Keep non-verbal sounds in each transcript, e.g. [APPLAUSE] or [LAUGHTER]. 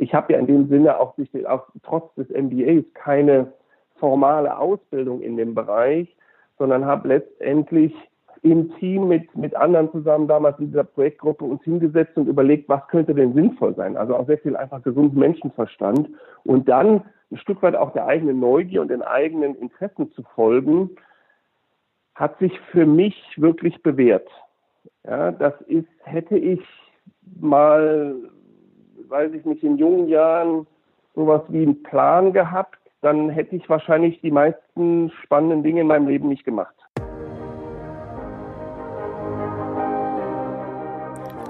ich habe ja in dem Sinne auch, auch trotz des MBAs keine formale Ausbildung in dem Bereich, sondern habe letztendlich im Team mit, mit anderen zusammen damals in dieser Projektgruppe uns hingesetzt und überlegt, was könnte denn sinnvoll sein. Also auch sehr viel einfach gesunden Menschenverstand und dann ein Stück weit auch der eigenen Neugier und den eigenen Interessen zu folgen, hat sich für mich wirklich bewährt. Ja, das ist, hätte ich mal, weiß ich nicht, in jungen Jahren sowas wie einen Plan gehabt, dann hätte ich wahrscheinlich die meisten spannenden Dinge in meinem Leben nicht gemacht.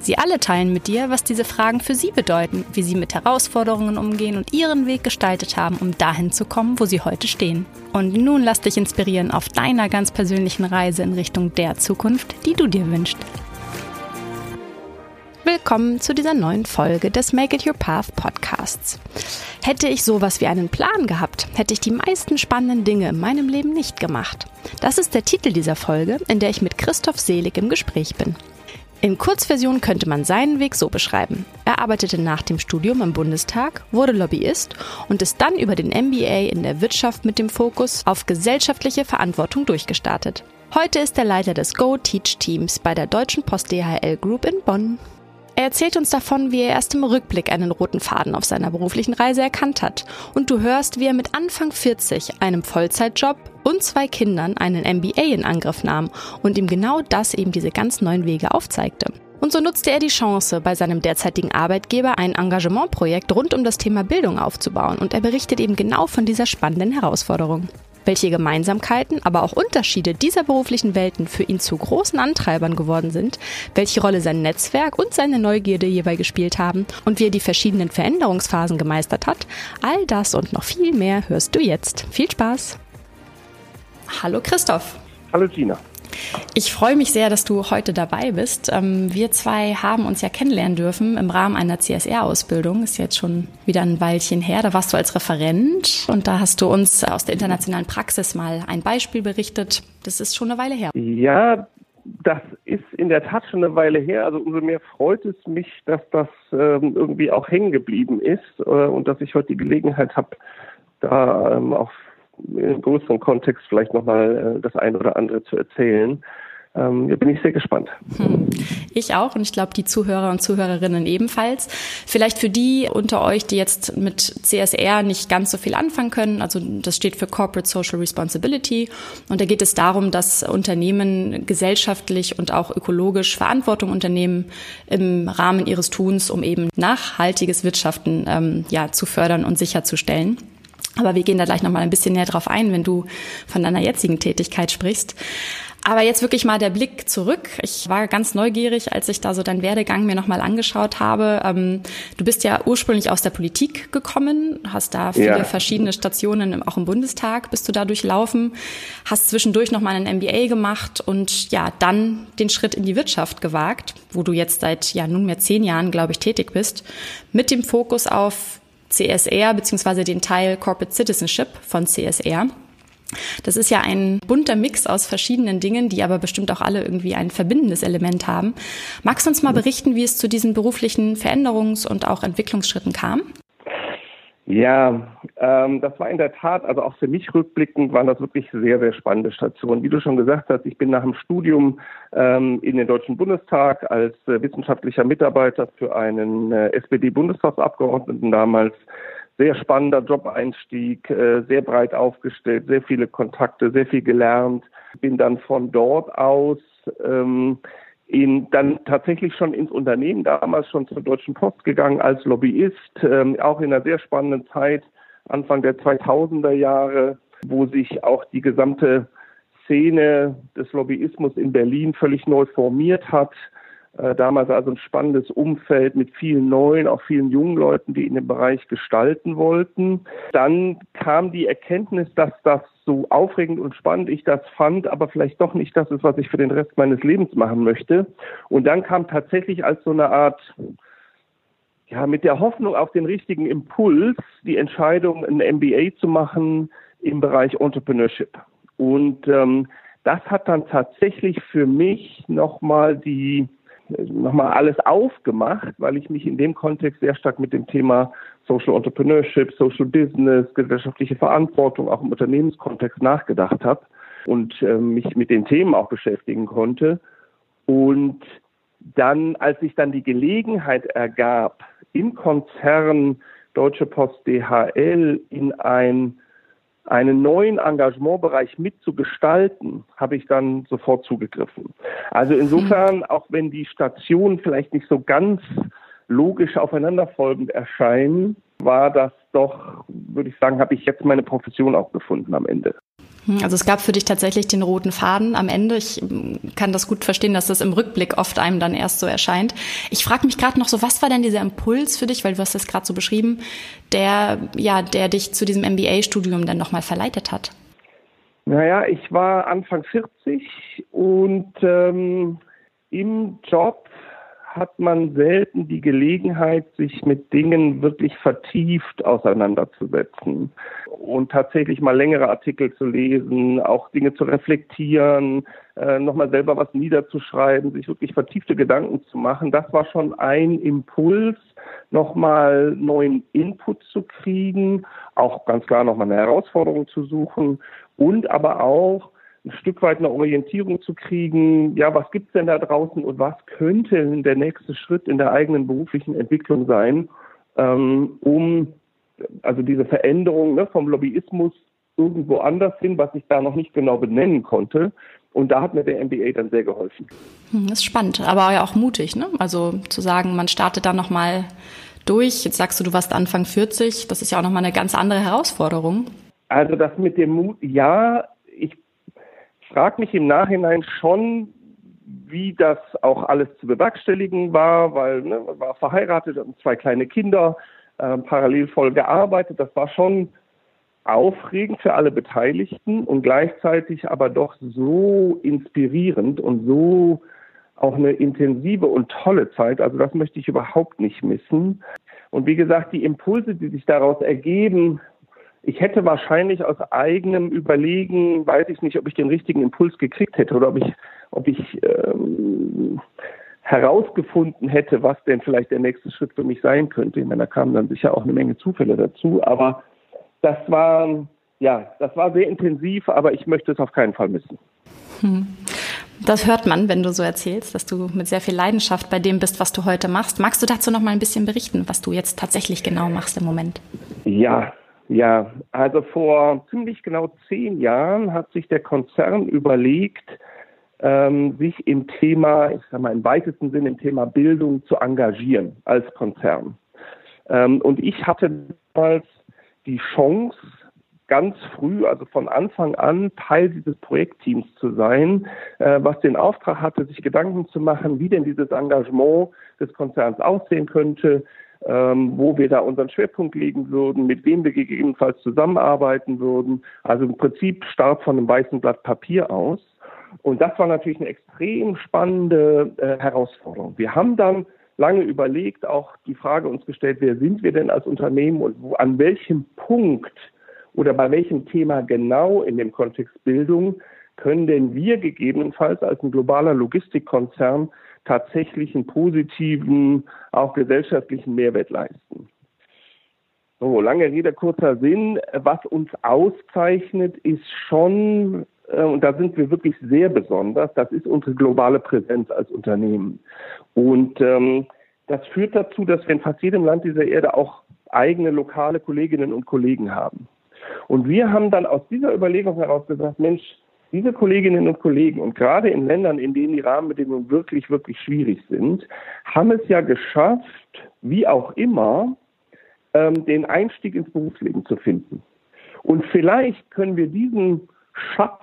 Sie alle teilen mit dir, was diese Fragen für sie bedeuten, wie sie mit Herausforderungen umgehen und ihren Weg gestaltet haben, um dahin zu kommen, wo sie heute stehen. Und nun lass dich inspirieren auf deiner ganz persönlichen Reise in Richtung der Zukunft, die du dir wünschst. Willkommen zu dieser neuen Folge des Make It Your Path Podcasts. Hätte ich sowas wie einen Plan gehabt, hätte ich die meisten spannenden Dinge in meinem Leben nicht gemacht. Das ist der Titel dieser Folge, in der ich mit Christoph Selig im Gespräch bin. In Kurzversion könnte man seinen Weg so beschreiben. Er arbeitete nach dem Studium im Bundestag, wurde Lobbyist und ist dann über den MBA in der Wirtschaft mit dem Fokus auf gesellschaftliche Verantwortung durchgestartet. Heute ist er Leiter des Go Teach Teams bei der Deutschen Post DHL Group in Bonn. Er erzählt uns davon, wie er erst im Rückblick einen roten Faden auf seiner beruflichen Reise erkannt hat. Und du hörst, wie er mit Anfang 40, einem Vollzeitjob und zwei Kindern einen MBA in Angriff nahm und ihm genau das eben diese ganz neuen Wege aufzeigte. Und so nutzte er die Chance, bei seinem derzeitigen Arbeitgeber ein Engagementprojekt rund um das Thema Bildung aufzubauen und er berichtet eben genau von dieser spannenden Herausforderung welche Gemeinsamkeiten, aber auch Unterschiede dieser beruflichen Welten für ihn zu großen Antreibern geworden sind, welche Rolle sein Netzwerk und seine Neugierde hierbei gespielt haben und wie er die verschiedenen Veränderungsphasen gemeistert hat, all das und noch viel mehr hörst du jetzt. Viel Spaß! Hallo Christoph. Hallo Gina. Ich freue mich sehr, dass du heute dabei bist. Ähm, wir zwei haben uns ja kennenlernen dürfen im Rahmen einer CSR-Ausbildung. Ist jetzt schon wieder ein Weilchen her. Da warst du als Referent und da hast du uns aus der internationalen Praxis mal ein Beispiel berichtet. Das ist schon eine Weile her. Ja, das ist in der Tat schon eine Weile her. Also umso mehr freut es mich, dass das ähm, irgendwie auch hängen geblieben ist äh, und dass ich heute die Gelegenheit habe, da ähm, auch im größeren Kontext vielleicht nochmal äh, das eine oder andere zu erzählen. Ähm, bin ich sehr gespannt. Hm. Ich auch und ich glaube die Zuhörer und Zuhörerinnen ebenfalls. Vielleicht für die unter euch, die jetzt mit CSR nicht ganz so viel anfangen können. Also das steht für Corporate Social Responsibility und da geht es darum, dass Unternehmen gesellschaftlich und auch ökologisch Verantwortung unternehmen im Rahmen ihres Tuns, um eben nachhaltiges Wirtschaften ähm, ja zu fördern und sicherzustellen. Aber wir gehen da gleich nochmal ein bisschen näher drauf ein, wenn du von deiner jetzigen Tätigkeit sprichst. Aber jetzt wirklich mal der Blick zurück. Ich war ganz neugierig, als ich da so deinen Werdegang mir nochmal angeschaut habe. Ähm, du bist ja ursprünglich aus der Politik gekommen, hast da viele ja. verschiedene Stationen, auch im Bundestag bist du da durchlaufen, hast zwischendurch nochmal einen MBA gemacht und ja, dann den Schritt in die Wirtschaft gewagt, wo du jetzt seit ja nunmehr zehn Jahren, glaube ich, tätig bist, mit dem Fokus auf CSR beziehungsweise den Teil Corporate Citizenship von CSR. Das ist ja ein bunter Mix aus verschiedenen Dingen, die aber bestimmt auch alle irgendwie ein verbindendes Element haben. Magst du uns mal berichten, wie es zu diesen beruflichen Veränderungs- und auch Entwicklungsschritten kam? Ja, ähm, das war in der Tat, also auch für mich rückblickend, waren das wirklich sehr, sehr spannende Stationen. Wie du schon gesagt hast, ich bin nach dem Studium ähm, in den Deutschen Bundestag als äh, wissenschaftlicher Mitarbeiter für einen äh, SPD-Bundestagsabgeordneten damals. Sehr spannender Job-Einstieg, äh, sehr breit aufgestellt, sehr viele Kontakte, sehr viel gelernt. Bin dann von dort aus ähm, in, dann tatsächlich schon ins Unternehmen, damals schon zur Deutschen Post gegangen als Lobbyist, ähm, auch in einer sehr spannenden Zeit, Anfang der 2000er Jahre, wo sich auch die gesamte Szene des Lobbyismus in Berlin völlig neu formiert hat. Äh, damals also ein spannendes Umfeld mit vielen neuen, auch vielen jungen Leuten, die in dem Bereich gestalten wollten. Dann kam die Erkenntnis, dass das so aufregend und spannend ich das fand, aber vielleicht doch nicht das ist, was ich für den Rest meines Lebens machen möchte. Und dann kam tatsächlich als so eine Art ja, mit der Hoffnung auf den richtigen Impuls die Entscheidung, ein MBA zu machen im Bereich Entrepreneurship. Und ähm, das hat dann tatsächlich für mich nochmal die nochmal alles aufgemacht, weil ich mich in dem Kontext sehr stark mit dem Thema Social Entrepreneurship, Social Business, gesellschaftliche Verantwortung auch im Unternehmenskontext nachgedacht habe und äh, mich mit den Themen auch beschäftigen konnte. Und dann, als sich dann die Gelegenheit ergab, im Konzern Deutsche Post DHL in ein einen neuen Engagementbereich mitzugestalten, habe ich dann sofort zugegriffen. Also insofern, auch wenn die Stationen vielleicht nicht so ganz logisch aufeinanderfolgend erscheinen, war das doch, würde ich sagen, habe ich jetzt meine Profession auch gefunden am Ende. Hm, also es gab für dich tatsächlich den roten Faden am Ende. Ich kann das gut verstehen, dass das im Rückblick oft einem dann erst so erscheint. Ich frage mich gerade noch so, was war denn dieser Impuls für dich, weil du hast das gerade so beschrieben, der ja, der dich zu diesem MBA-Studium dann nochmal verleitet hat? Naja, ich war Anfang 40 und ähm, im Job hat man selten die Gelegenheit, sich mit Dingen wirklich vertieft auseinanderzusetzen und tatsächlich mal längere Artikel zu lesen, auch Dinge zu reflektieren, äh, nochmal selber was niederzuschreiben, sich wirklich vertiefte Gedanken zu machen. Das war schon ein Impuls, nochmal neuen Input zu kriegen, auch ganz klar nochmal eine Herausforderung zu suchen und aber auch ein Stück weit eine Orientierung zu kriegen, ja, was gibt's denn da draußen und was könnte der nächste Schritt in der eigenen beruflichen Entwicklung sein, ähm, um also diese Veränderung ne, vom Lobbyismus irgendwo anders hin, was ich da noch nicht genau benennen konnte. Und da hat mir der MBA dann sehr geholfen. Hm, das ist spannend, aber ja auch mutig, ne? Also zu sagen, man startet da nochmal durch. Jetzt sagst du, du warst Anfang 40. Das ist ja auch nochmal eine ganz andere Herausforderung. Also das mit dem Mut, ja, frage mich im Nachhinein schon, wie das auch alles zu bewerkstelligen war, weil ne, man war verheiratet und zwei kleine Kinder, äh, parallel voll gearbeitet. Das war schon aufregend für alle Beteiligten und gleichzeitig aber doch so inspirierend und so auch eine intensive und tolle Zeit. Also das möchte ich überhaupt nicht missen. Und wie gesagt, die Impulse, die sich daraus ergeben, ich hätte wahrscheinlich aus eigenem Überlegen, weiß ich nicht, ob ich den richtigen Impuls gekriegt hätte oder ob ich, ob ich ähm, herausgefunden hätte, was denn vielleicht der nächste Schritt für mich sein könnte. Ich meine, da kamen dann sicher auch eine Menge Zufälle dazu, aber das war, ja, das war sehr intensiv, aber ich möchte es auf keinen Fall missen. Hm. Das hört man, wenn du so erzählst, dass du mit sehr viel Leidenschaft bei dem bist, was du heute machst. Magst du dazu noch mal ein bisschen berichten, was du jetzt tatsächlich genau machst im Moment? Ja, ja, also vor ziemlich genau zehn Jahren hat sich der Konzern überlegt, ähm, sich im Thema, ich sag mal im weitesten Sinne im Thema Bildung zu engagieren als Konzern. Ähm, und ich hatte damals die Chance, ganz früh, also von Anfang an, Teil dieses Projektteams zu sein, äh, was den Auftrag hatte, sich Gedanken zu machen, wie denn dieses Engagement des Konzerns aussehen könnte, ähm, wo wir da unseren Schwerpunkt legen würden, mit wem wir gegebenenfalls zusammenarbeiten würden. Also im Prinzip Start von einem weißen Blatt Papier aus. Und das war natürlich eine extrem spannende äh, Herausforderung. Wir haben dann lange überlegt, auch die Frage uns gestellt, wer sind wir denn als Unternehmen und wo, an welchem Punkt oder bei welchem Thema genau in dem Kontext Bildung können denn wir gegebenenfalls als ein globaler Logistikkonzern tatsächlich einen positiven, auch gesellschaftlichen Mehrwert leisten. So, lange Rede, kurzer Sinn. Was uns auszeichnet, ist schon, äh, und da sind wir wirklich sehr besonders, das ist unsere globale Präsenz als Unternehmen. Und ähm, das führt dazu, dass wir in fast jedem Land dieser Erde auch eigene lokale Kolleginnen und Kollegen haben. Und wir haben dann aus dieser Überlegung heraus gesagt, Mensch, diese Kolleginnen und Kollegen und gerade in Ländern, in denen die Rahmenbedingungen wirklich, wirklich schwierig sind, haben es ja geschafft, wie auch immer, ähm, den Einstieg ins Berufsleben zu finden. Und vielleicht können wir diesen Schatz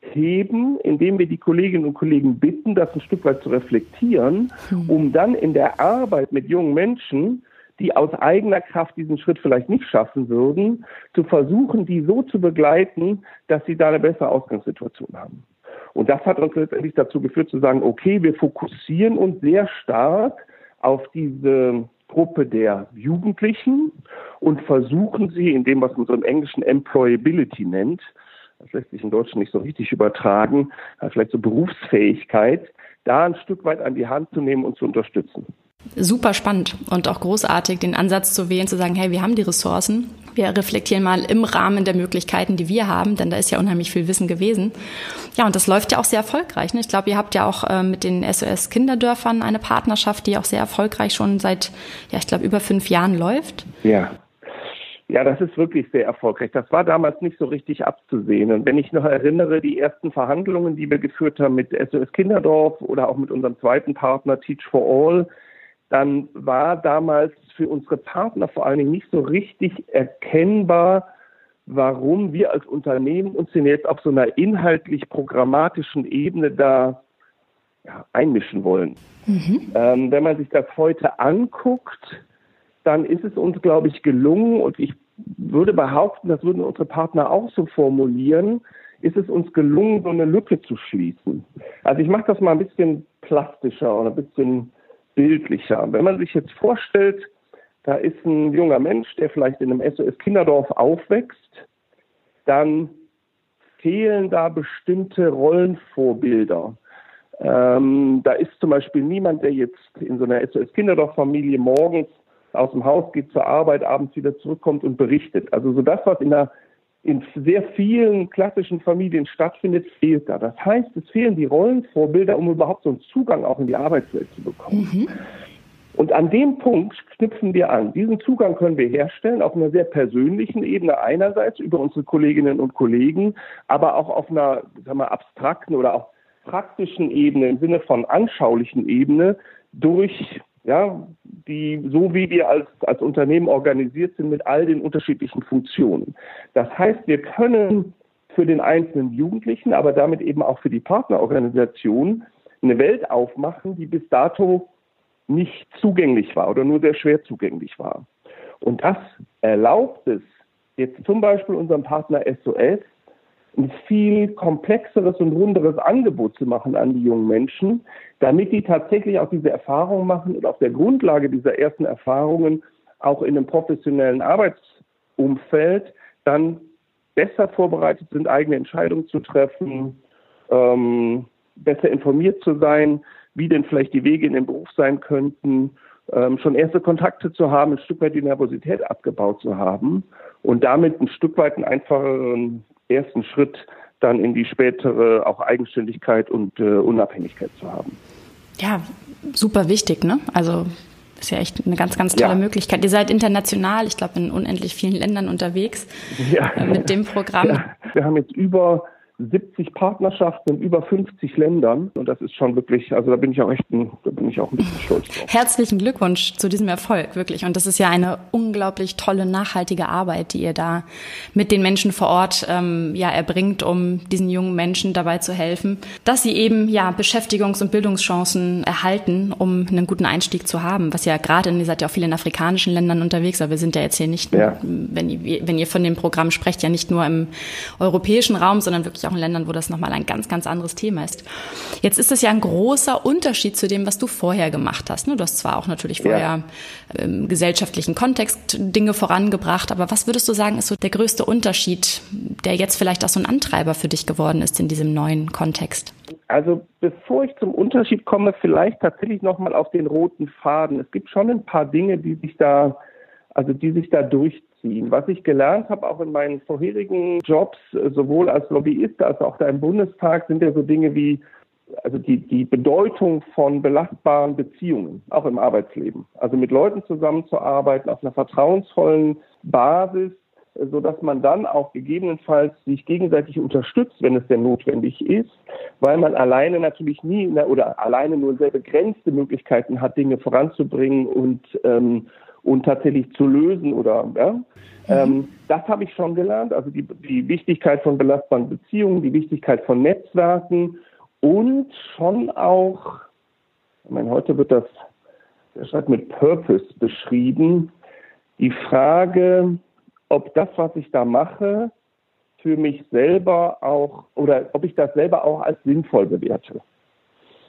heben, indem wir die Kolleginnen und Kollegen bitten, das ein Stück weit zu reflektieren, hm. um dann in der Arbeit mit jungen Menschen, die aus eigener Kraft diesen Schritt vielleicht nicht schaffen würden, zu versuchen, die so zu begleiten, dass sie da eine bessere Ausgangssituation haben. Und das hat uns letztendlich dazu geführt zu sagen, okay, wir fokussieren uns sehr stark auf diese Gruppe der Jugendlichen und versuchen sie in dem, was man so im Englischen Employability nennt, das lässt sich in Deutschland nicht so richtig übertragen, vielleicht so Berufsfähigkeit, da ein Stück weit an die Hand zu nehmen und zu unterstützen. Super spannend und auch großartig, den Ansatz zu wählen, zu sagen, hey, wir haben die Ressourcen, wir reflektieren mal im Rahmen der Möglichkeiten, die wir haben, denn da ist ja unheimlich viel Wissen gewesen. Ja, und das läuft ja auch sehr erfolgreich. Ne? Ich glaube, ihr habt ja auch äh, mit den SOS Kinderdörfern eine Partnerschaft, die auch sehr erfolgreich schon seit, ja, ich glaube, über fünf Jahren läuft. Ja, ja, das ist wirklich sehr erfolgreich. Das war damals nicht so richtig abzusehen. Und wenn ich noch erinnere, die ersten Verhandlungen, die wir geführt haben mit SOS Kinderdorf oder auch mit unserem zweiten Partner Teach for All, dann war damals für unsere Partner vor allen Dingen nicht so richtig erkennbar, warum wir als Unternehmen uns denn jetzt auf so einer inhaltlich programmatischen Ebene da ja, einmischen wollen. Mhm. Ähm, wenn man sich das heute anguckt, dann ist es uns, glaube ich, gelungen und ich würde behaupten, das würden unsere Partner auch so formulieren, ist es uns gelungen, so eine Lücke zu schließen. Also ich mache das mal ein bisschen plastischer oder ein bisschen bildlicher. Wenn man sich jetzt vorstellt, da ist ein junger Mensch, der vielleicht in einem SOS Kinderdorf aufwächst, dann fehlen da bestimmte Rollenvorbilder. Ähm, da ist zum Beispiel niemand, der jetzt in so einer SOS Kinderdorf-Familie morgens aus dem Haus geht zur Arbeit, abends wieder zurückkommt und berichtet. Also so das, was in, der, in sehr vielen klassischen Familien stattfindet, fehlt da. Das heißt, es fehlen die Rollenvorbilder, um überhaupt so einen Zugang auch in die Arbeitswelt zu bekommen. Mhm. Und an dem Punkt knüpfen wir an. Diesen Zugang können wir herstellen auf einer sehr persönlichen Ebene einerseits über unsere Kolleginnen und Kollegen, aber auch auf einer sagen wir, abstrakten oder auch praktischen Ebene im Sinne von anschaulichen Ebene durch ja, die, so wie wir als, als Unternehmen organisiert sind mit all den unterschiedlichen Funktionen. Das heißt, wir können für den einzelnen Jugendlichen, aber damit eben auch für die Partnerorganisation eine Welt aufmachen, die bis dato nicht zugänglich war oder nur sehr schwer zugänglich war. Und das erlaubt es jetzt zum Beispiel unserem Partner SOS, ein viel komplexeres und runderes Angebot zu machen an die jungen Menschen, damit die tatsächlich auch diese Erfahrungen machen und auf der Grundlage dieser ersten Erfahrungen auch in einem professionellen Arbeitsumfeld dann besser vorbereitet sind, eigene Entscheidungen zu treffen, ähm, besser informiert zu sein, wie denn vielleicht die Wege in den Beruf sein könnten, ähm, schon erste Kontakte zu haben, ein Stück weit die Nervosität abgebaut zu haben und damit ein Stück weit einen einfacheren ersten Schritt dann in die spätere auch Eigenständigkeit und äh, Unabhängigkeit zu haben. Ja, super wichtig, ne? Also ist ja echt eine ganz, ganz tolle ja. Möglichkeit. Ihr seid international, ich glaube, in unendlich vielen Ländern unterwegs ja. äh, mit dem Programm. Ja. Wir haben jetzt über 70 Partnerschaften in über 50 Ländern. Und das ist schon wirklich, also da bin ich auch echt, ein, da bin ich auch ein bisschen stolz drauf. Herzlichen Glückwunsch zu diesem Erfolg, wirklich. Und das ist ja eine unglaublich tolle, nachhaltige Arbeit, die ihr da mit den Menschen vor Ort ähm, ja erbringt, um diesen jungen Menschen dabei zu helfen, dass sie eben ja Beschäftigungs- und Bildungschancen erhalten, um einen guten Einstieg zu haben. Was ja gerade, ihr seid ja auch viel in afrikanischen Ländern unterwegs, aber wir sind ja jetzt hier nicht, ja. wenn, ihr, wenn ihr von dem Programm sprecht, ja nicht nur im europäischen Raum, sondern wirklich auch in Ländern, wo das nochmal ein ganz, ganz anderes Thema ist. Jetzt ist es ja ein großer Unterschied zu dem, was du vorher gemacht hast. Ne? Du hast zwar auch natürlich vorher ja. im gesellschaftlichen Kontext Dinge vorangebracht, aber was würdest du sagen, ist so der größte Unterschied, der jetzt vielleicht auch so ein Antreiber für dich geworden ist in diesem neuen Kontext? Also bevor ich zum Unterschied komme, vielleicht tatsächlich nochmal auf den roten Faden. Es gibt schon ein paar Dinge, die sich da, also die sich da durchziehen ziehen. Was ich gelernt habe, auch in meinen vorherigen Jobs, sowohl als Lobbyist als auch da im Bundestag, sind ja so Dinge wie also die, die Bedeutung von belastbaren Beziehungen, auch im Arbeitsleben. Also mit Leuten zusammenzuarbeiten auf einer vertrauensvollen Basis, äh, so dass man dann auch gegebenenfalls sich gegenseitig unterstützt, wenn es denn notwendig ist, weil man alleine natürlich nie oder alleine nur sehr begrenzte Möglichkeiten hat, Dinge voranzubringen und ähm, und tatsächlich zu lösen oder ja. Mhm. Ähm, das habe ich schon gelernt, also die, die Wichtigkeit von belastbaren Beziehungen, die Wichtigkeit von Netzwerken und schon auch, ich meine, heute wird das der schreibt mit Purpose beschrieben, die Frage, ob das, was ich da mache, für mich selber auch oder ob ich das selber auch als sinnvoll bewerte.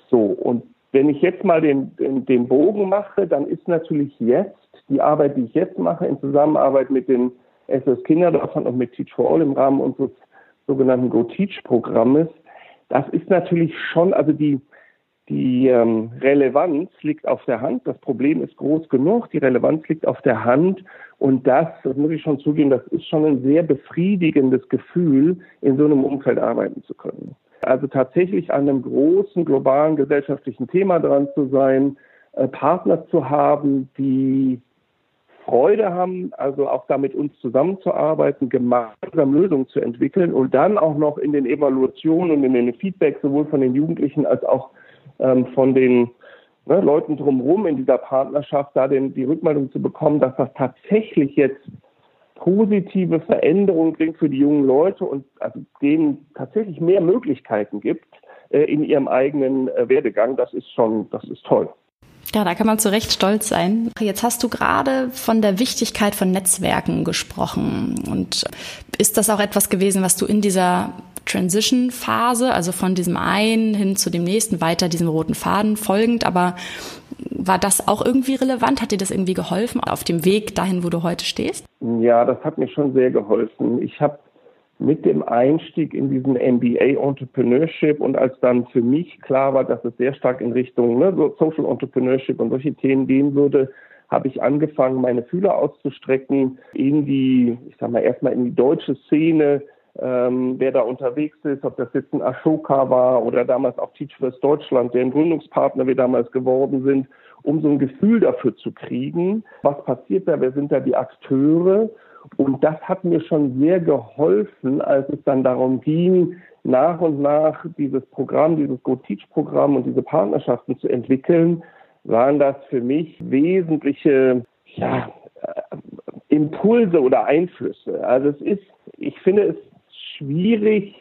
So, und wenn ich jetzt mal den, den, den Bogen mache, dann ist natürlich jetzt die Arbeit, die ich jetzt mache, in Zusammenarbeit mit den SS Kinderdörfern und mit Teach for All im Rahmen unseres sogenannten Go Teach Programmes, das ist natürlich schon, also die, die ähm, Relevanz liegt auf der Hand. Das Problem ist groß genug. Die Relevanz liegt auf der Hand. Und das, das muss ich schon zugeben, das ist schon ein sehr befriedigendes Gefühl, in so einem Umfeld arbeiten zu können. Also tatsächlich an einem großen globalen gesellschaftlichen Thema dran zu sein, äh, Partner zu haben, die Freude haben, also auch da mit uns zusammenzuarbeiten, gemeinsam Lösungen zu entwickeln und dann auch noch in den Evaluationen und in den Feedback sowohl von den Jugendlichen als auch ähm, von den ne, Leuten drumherum in dieser Partnerschaft da den, die Rückmeldung zu bekommen, dass das tatsächlich jetzt positive Veränderungen bringt für die jungen Leute und also denen tatsächlich mehr Möglichkeiten gibt äh, in ihrem eigenen äh, Werdegang, das ist schon, das ist toll. Ja, da kann man zu Recht stolz sein. Jetzt hast du gerade von der Wichtigkeit von Netzwerken gesprochen. Und ist das auch etwas gewesen, was du in dieser Transition-Phase, also von diesem einen hin zu dem nächsten, weiter diesem roten Faden folgend. Aber war das auch irgendwie relevant? Hat dir das irgendwie geholfen auf dem Weg dahin, wo du heute stehst? Ja, das hat mir schon sehr geholfen. Ich habe mit dem Einstieg in diesen MBA Entrepreneurship und als dann für mich klar war, dass es sehr stark in Richtung ne, Social Entrepreneurship und solche Themen gehen würde, habe ich angefangen, meine Fühler auszustrecken in die, ich sag mal, erstmal in die deutsche Szene, ähm, wer da unterwegs ist, ob das jetzt ein Ashoka war oder damals auch Teach First Deutschland, deren Gründungspartner wir damals geworden sind, um so ein Gefühl dafür zu kriegen, was passiert da, wer sind da die Akteure. Und das hat mir schon sehr geholfen, als es dann darum ging, nach und nach dieses Programm, dieses Go Teach Programm und diese Partnerschaften zu entwickeln, waren das für mich wesentliche ja, äh, Impulse oder Einflüsse. Also es ist, ich finde es schwierig,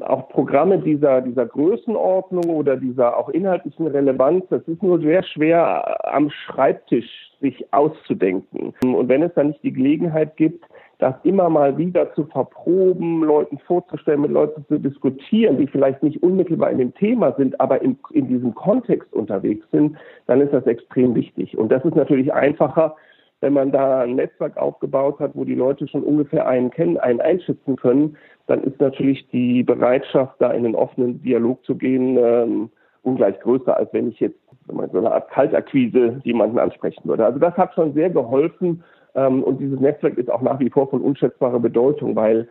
auch Programme dieser, dieser Größenordnung oder dieser auch inhaltlichen Relevanz, das ist nur sehr schwer am Schreibtisch sich auszudenken. Und wenn es dann nicht die Gelegenheit gibt, das immer mal wieder zu verproben, Leuten vorzustellen, mit Leuten zu diskutieren, die vielleicht nicht unmittelbar in dem Thema sind, aber in, in diesem Kontext unterwegs sind, dann ist das extrem wichtig. Und das ist natürlich einfacher, wenn man da ein Netzwerk aufgebaut hat, wo die Leute schon ungefähr einen kennen, einen einschätzen können, dann ist natürlich die Bereitschaft, da in einen offenen Dialog zu gehen, ähm, ungleich größer, als wenn ich jetzt wenn so eine Art Kaltakquise jemanden ansprechen würde. Also das hat schon sehr geholfen ähm, und dieses Netzwerk ist auch nach wie vor von unschätzbarer Bedeutung, weil,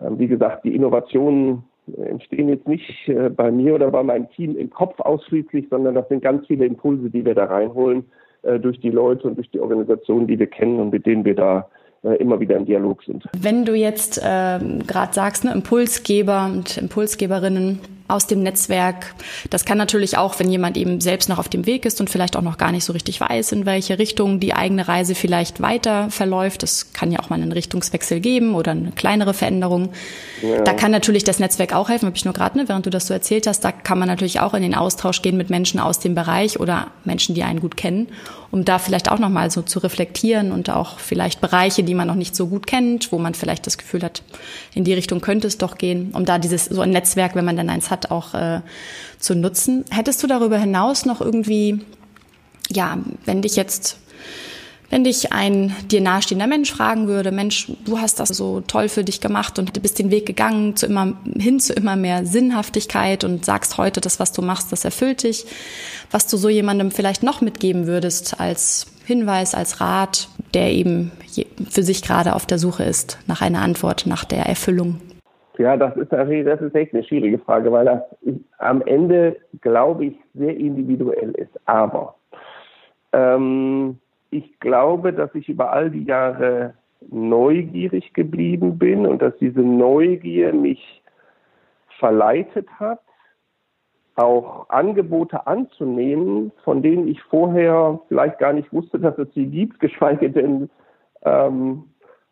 ähm, wie gesagt, die Innovationen entstehen jetzt nicht äh, bei mir oder bei meinem Team im Kopf ausschließlich, sondern das sind ganz viele Impulse, die wir da reinholen äh, durch die Leute und durch die Organisationen, die wir kennen und mit denen wir da äh, immer wieder im Dialog sind. Wenn du jetzt äh, gerade sagst, ne, Impulsgeber und Impulsgeberinnen aus dem Netzwerk, das kann natürlich auch, wenn jemand eben selbst noch auf dem Weg ist und vielleicht auch noch gar nicht so richtig weiß, in welche Richtung die eigene Reise vielleicht weiter verläuft. Das kann ja auch mal einen Richtungswechsel geben oder eine kleinere Veränderung. Ja. Da kann natürlich das Netzwerk auch helfen, habe ich nur gerade, ne, während du das so erzählt hast, da kann man natürlich auch in den Austausch gehen mit Menschen aus dem Bereich oder Menschen, die einen gut kennen um da vielleicht auch nochmal so zu reflektieren und auch vielleicht Bereiche, die man noch nicht so gut kennt, wo man vielleicht das Gefühl hat, in die Richtung könnte es doch gehen, um da dieses so ein Netzwerk, wenn man dann eins hat, auch äh, zu nutzen. Hättest du darüber hinaus noch irgendwie, ja, wenn dich jetzt wenn dich ein dir nahestehender Mensch fragen würde, Mensch, du hast das so toll für dich gemacht und du bist den Weg gegangen zu immer, hin zu immer mehr Sinnhaftigkeit und sagst heute, das, was du machst, das erfüllt dich, was du so jemandem vielleicht noch mitgeben würdest als Hinweis, als Rat, der eben für sich gerade auf der Suche ist nach einer Antwort, nach der Erfüllung? Ja, das ist das ist echt eine schwierige Frage, weil das am Ende, glaube ich, sehr individuell ist. Aber ähm, ich glaube, dass ich über all die Jahre neugierig geblieben bin und dass diese Neugier mich verleitet hat, auch Angebote anzunehmen, von denen ich vorher vielleicht gar nicht wusste, dass es sie gibt, geschweige denn, ähm,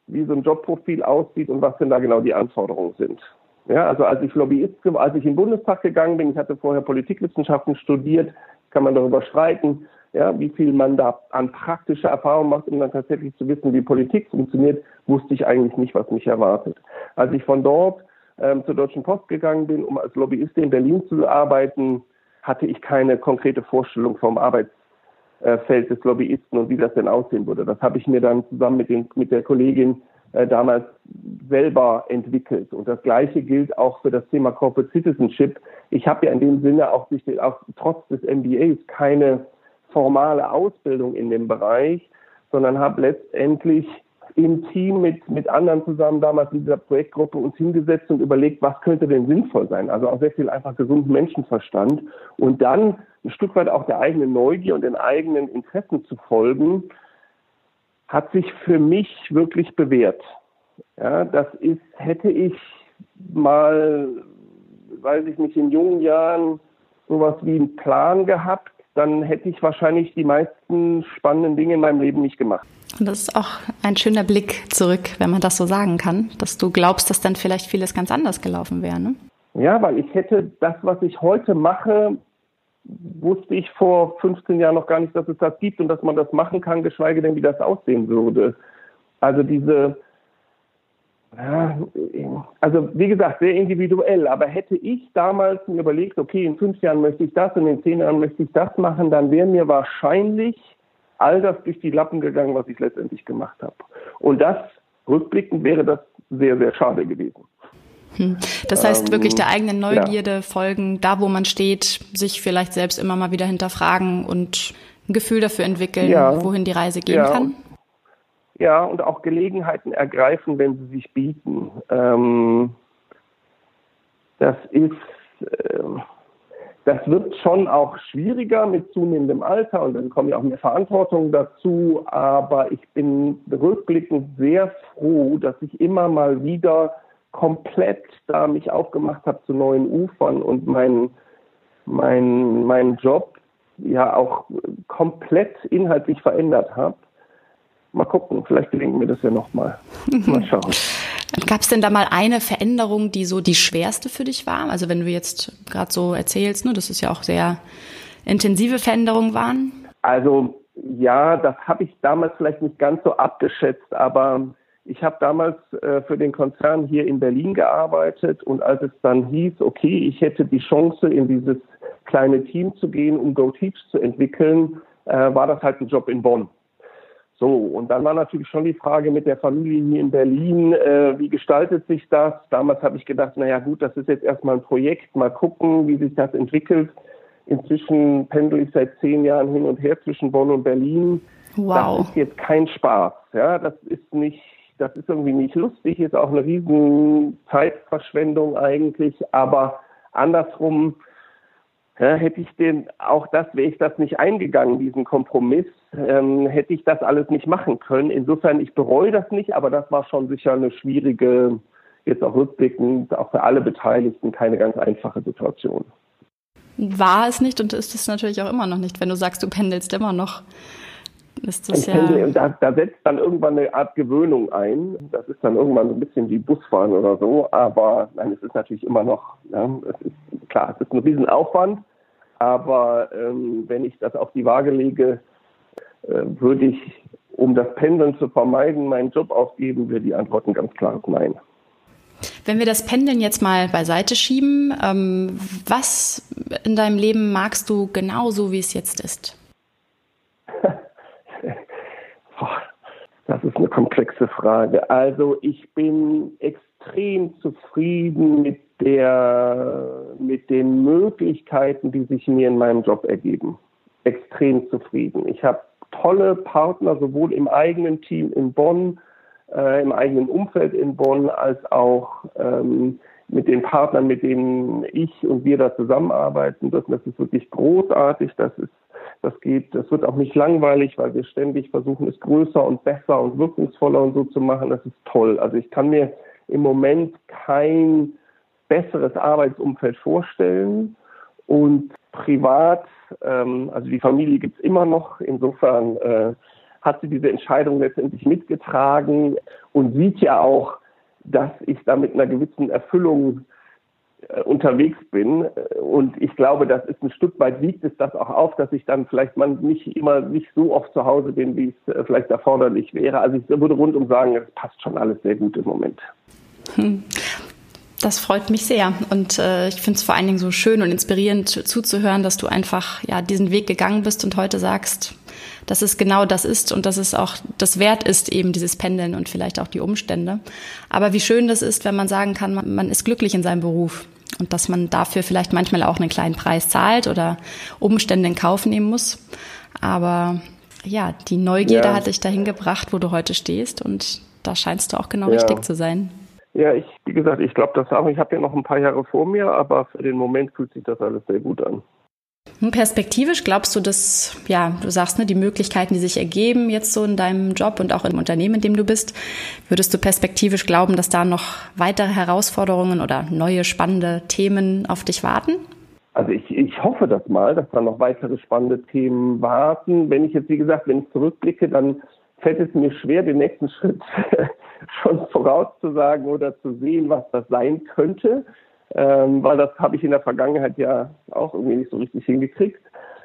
wie so ein Jobprofil aussieht und was denn da genau die Anforderungen sind. Ja, also als ich Lobbyist, als ich in den Bundestag gegangen bin, ich hatte vorher Politikwissenschaften studiert, kann man darüber streiten, ja, wie viel man da an praktischer Erfahrung macht, um dann tatsächlich zu wissen, wie Politik funktioniert, wusste ich eigentlich nicht, was mich erwartet. Als ich von dort ähm, zur Deutschen Post gegangen bin, um als Lobbyist in Berlin zu arbeiten, hatte ich keine konkrete Vorstellung vom Arbeitsfeld des Lobbyisten und wie das denn aussehen würde. Das habe ich mir dann zusammen mit, den, mit der Kollegin äh, damals selber entwickelt. Und das Gleiche gilt auch für das Thema Corporate Citizenship. Ich habe ja in dem Sinne auch, auch trotz des MBAs keine formale Ausbildung in dem Bereich, sondern habe letztendlich im Team mit, mit anderen zusammen damals in dieser Projektgruppe uns hingesetzt und überlegt, was könnte denn sinnvoll sein. Also auch sehr viel einfach gesunden Menschenverstand und dann ein Stück weit auch der eigenen Neugier und den eigenen Interessen zu folgen, hat sich für mich wirklich bewährt. Ja, das ist, hätte ich mal, weiß ich nicht, in jungen Jahren sowas wie einen Plan gehabt, dann hätte ich wahrscheinlich die meisten spannenden Dinge in meinem Leben nicht gemacht. Und das ist auch ein schöner Blick zurück, wenn man das so sagen kann, dass du glaubst, dass dann vielleicht vieles ganz anders gelaufen wäre. Ne? Ja, weil ich hätte das, was ich heute mache, wusste ich vor 15 Jahren noch gar nicht, dass es das gibt und dass man das machen kann, geschweige denn, wie das aussehen würde. Also diese, ja, also wie gesagt, sehr individuell, aber hätte ich damals mir überlegt, okay, in fünf Jahren möchte ich das und in zehn Jahren möchte ich das machen, dann wäre mir wahrscheinlich all das durch die Lappen gegangen, was ich letztendlich gemacht habe. Und das, rückblickend, wäre das sehr, sehr schade gewesen. Hm. Das heißt, wirklich der eigenen Neugierde ja. folgen, da wo man steht, sich vielleicht selbst immer mal wieder hinterfragen und ein Gefühl dafür entwickeln, ja. wohin die Reise gehen ja. kann. Ja, und auch Gelegenheiten ergreifen, wenn sie sich bieten. Ähm, das ist, äh, das wird schon auch schwieriger mit zunehmendem Alter und dann kommen ja auch mehr Verantwortung dazu. Aber ich bin rückblickend sehr froh, dass ich immer mal wieder komplett da mich aufgemacht habe zu neuen Ufern und meinen mein, mein Job ja auch komplett inhaltlich verändert habe. Mal gucken, vielleicht gelingt mir das ja nochmal. Mal schauen. [LAUGHS] Gab es denn da mal eine Veränderung, die so die schwerste für dich war? Also wenn du jetzt gerade so erzählst, ne, dass es ja auch sehr intensive Veränderungen waren? Also ja, das habe ich damals vielleicht nicht ganz so abgeschätzt, aber ich habe damals äh, für den Konzern hier in Berlin gearbeitet und als es dann hieß, okay, ich hätte die Chance, in dieses kleine Team zu gehen, um GoTeach zu entwickeln, äh, war das halt ein Job in Bonn. So, und dann war natürlich schon die Frage mit der Familie hier in Berlin, äh, wie gestaltet sich das? Damals habe ich gedacht, naja gut, das ist jetzt erstmal ein Projekt, mal gucken, wie sich das entwickelt. Inzwischen pendel ich seit zehn Jahren hin und her zwischen Bonn und Berlin. Wow. Das ist jetzt kein Spaß. Ja, das ist nicht, das ist irgendwie nicht lustig, ist auch eine riesen Zeitverschwendung eigentlich, aber andersrum ja, hätte ich den, auch das, wäre ich das nicht eingegangen, diesen Kompromiss, ähm, hätte ich das alles nicht machen können. Insofern, ich bereue das nicht, aber das war schon sicher eine schwierige, jetzt auch rückblickend, auch für alle Beteiligten keine ganz einfache Situation. War es nicht und ist es natürlich auch immer noch nicht, wenn du sagst, du pendelst immer noch. Ist das ja da, da setzt dann irgendwann eine Art Gewöhnung ein. Das ist dann irgendwann so ein bisschen wie Busfahren oder so. Aber nein, es ist natürlich immer noch, ja, es ist klar, es ist ein Riesenaufwand. Aber ähm, wenn ich das auf die Waage lege, äh, würde ich, um das Pendeln zu vermeiden, meinen Job aufgeben, wäre die Antwort ein ganz klares Nein. Wenn wir das Pendeln jetzt mal beiseite schieben, ähm, was in deinem Leben magst du genauso, wie es jetzt ist? Das ist eine komplexe Frage. Also ich bin extrem zufrieden mit der, mit den Möglichkeiten, die sich mir in meinem Job ergeben. Extrem zufrieden. Ich habe tolle Partner, sowohl im eigenen Team in Bonn, äh, im eigenen Umfeld in Bonn, als auch ähm, mit den Partnern, mit denen ich und wir da zusammenarbeiten dürfen. Das ist wirklich großartig. Das ist das geht, das wird auch nicht langweilig, weil wir ständig versuchen, es größer und besser und wirkungsvoller und so zu machen. Das ist toll. Also ich kann mir im Moment kein besseres Arbeitsumfeld vorstellen. Und privat, ähm, also die Familie gibt's immer noch. Insofern äh, hat sie diese Entscheidung letztendlich mitgetragen und sieht ja auch, dass ich da mit einer gewissen Erfüllung unterwegs bin. Und ich glaube, das ist ein Stück weit wiegt es das auch auf, dass ich dann vielleicht man nicht immer nicht so oft zu Hause bin, wie es äh, vielleicht erforderlich wäre. Also ich würde rundum sagen, es passt schon alles sehr gut im Moment. Hm. Das freut mich sehr und äh, ich finde es vor allen Dingen so schön und inspirierend zuzuhören, dass du einfach ja diesen Weg gegangen bist und heute sagst, dass es genau das ist und dass es auch das wert ist, eben dieses Pendeln und vielleicht auch die Umstände. Aber wie schön das ist, wenn man sagen kann, man, man ist glücklich in seinem Beruf und dass man dafür vielleicht manchmal auch einen kleinen Preis zahlt oder Umstände in Kauf nehmen muss. Aber ja, die Neugierde ja. hat dich dahin gebracht, wo du heute stehst und da scheinst du auch genau ja. richtig zu sein. Ja, ich, wie gesagt, ich glaube das auch. Ich habe ja noch ein paar Jahre vor mir, aber für den Moment fühlt sich das alles sehr gut an. Hm, perspektivisch glaubst du, dass, ja, du sagst, ne, die Möglichkeiten, die sich ergeben jetzt so in deinem Job und auch im Unternehmen, in dem du bist, würdest du perspektivisch glauben, dass da noch weitere Herausforderungen oder neue spannende Themen auf dich warten? Also ich, ich hoffe das mal, dass da noch weitere spannende Themen warten. Wenn ich jetzt, wie gesagt, wenn ich zurückblicke, dann fällt es mir schwer, den nächsten [LAUGHS] Schritt schon vorauszusagen oder zu sehen, was das sein könnte, ähm, weil das habe ich in der Vergangenheit ja auch irgendwie nicht so richtig hingekriegt.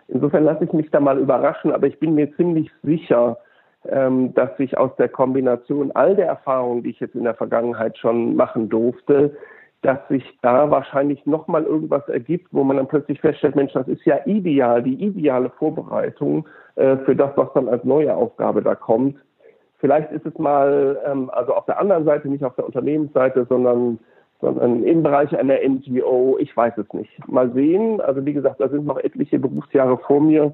Insofern lasse ich mich da mal überraschen, aber ich bin mir ziemlich sicher, ähm, dass sich aus der Kombination all der Erfahrungen, die ich jetzt in der Vergangenheit schon machen durfte, dass sich da wahrscheinlich nochmal irgendwas ergibt, wo man dann plötzlich feststellt, Mensch, das ist ja ideal, die ideale Vorbereitung äh, für das, was dann als neue Aufgabe da kommt. Vielleicht ist es mal, ähm, also auf der anderen Seite, nicht auf der Unternehmensseite, sondern, sondern im Bereich einer NGO, ich weiß es nicht. Mal sehen, also wie gesagt, da sind noch etliche Berufsjahre vor mir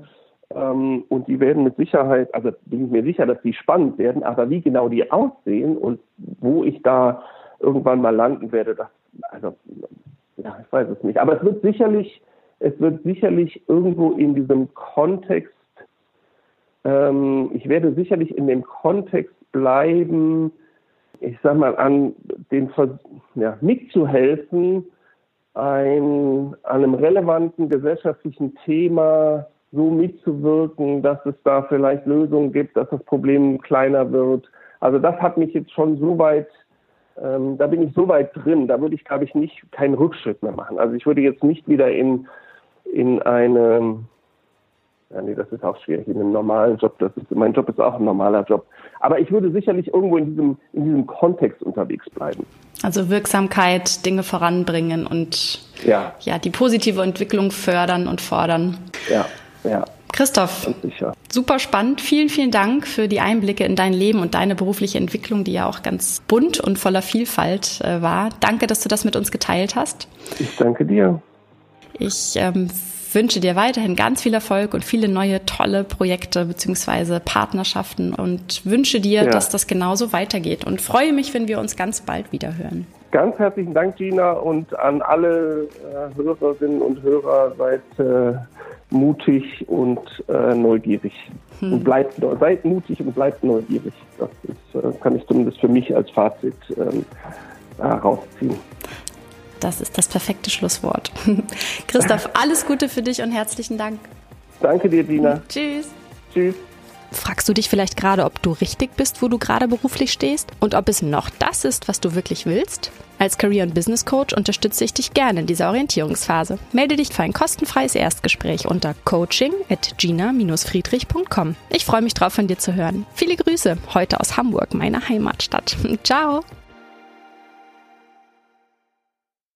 ähm, und die werden mit Sicherheit, also bin ich mir sicher, dass die spannend werden, aber wie genau die aussehen und wo ich da irgendwann mal landen werde, das, also, ja, ich weiß es nicht. Aber es wird sicherlich, es wird sicherlich irgendwo in diesem Kontext ähm, ich werde sicherlich in dem Kontext bleiben, ich sag mal, an den ja, mitzuhelfen, ein, einem relevanten gesellschaftlichen Thema so mitzuwirken, dass es da vielleicht Lösungen gibt, dass das Problem kleiner wird. Also das hat mich jetzt schon so weit, ähm, da bin ich so weit drin, da würde ich, glaube ich, nicht keinen Rückschritt mehr machen. Also ich würde jetzt nicht wieder in, in eine ja, nee, das ist auch schwierig in einem normalen Job. Das ist, mein Job ist auch ein normaler Job. Aber ich würde sicherlich irgendwo in diesem, in diesem Kontext unterwegs bleiben. Also Wirksamkeit, Dinge voranbringen und ja, ja die positive Entwicklung fördern und fordern. Ja, ja. Christoph, super spannend. Vielen, vielen Dank für die Einblicke in dein Leben und deine berufliche Entwicklung, die ja auch ganz bunt und voller Vielfalt äh, war. Danke, dass du das mit uns geteilt hast. Ich danke dir. Ich ähm, wünsche dir weiterhin ganz viel Erfolg und viele neue tolle Projekte beziehungsweise Partnerschaften und wünsche dir, ja. dass das genauso weitergeht und freue mich, wenn wir uns ganz bald wieder hören. Ganz herzlichen Dank, Gina, und an alle äh, Hörerinnen und Hörer, seid äh, mutig und äh, neugierig. Hm. Und bleibt, seid mutig und bleibt neugierig. Das ist, äh, kann ich zumindest für mich als Fazit ähm, rausziehen. Das ist das perfekte Schlusswort. [LAUGHS] Christoph, alles Gute für dich und herzlichen Dank. Danke dir, Dina. Tschüss. Tschüss. Fragst du dich vielleicht gerade, ob du richtig bist, wo du gerade beruflich stehst und ob es noch das ist, was du wirklich willst? Als Career- und Business Coach unterstütze ich dich gerne in dieser Orientierungsphase. Melde dich für ein kostenfreies Erstgespräch unter coaching at gina-friedrich.com. Ich freue mich drauf, von dir zu hören. Viele Grüße heute aus Hamburg, meiner Heimatstadt. [LAUGHS] Ciao.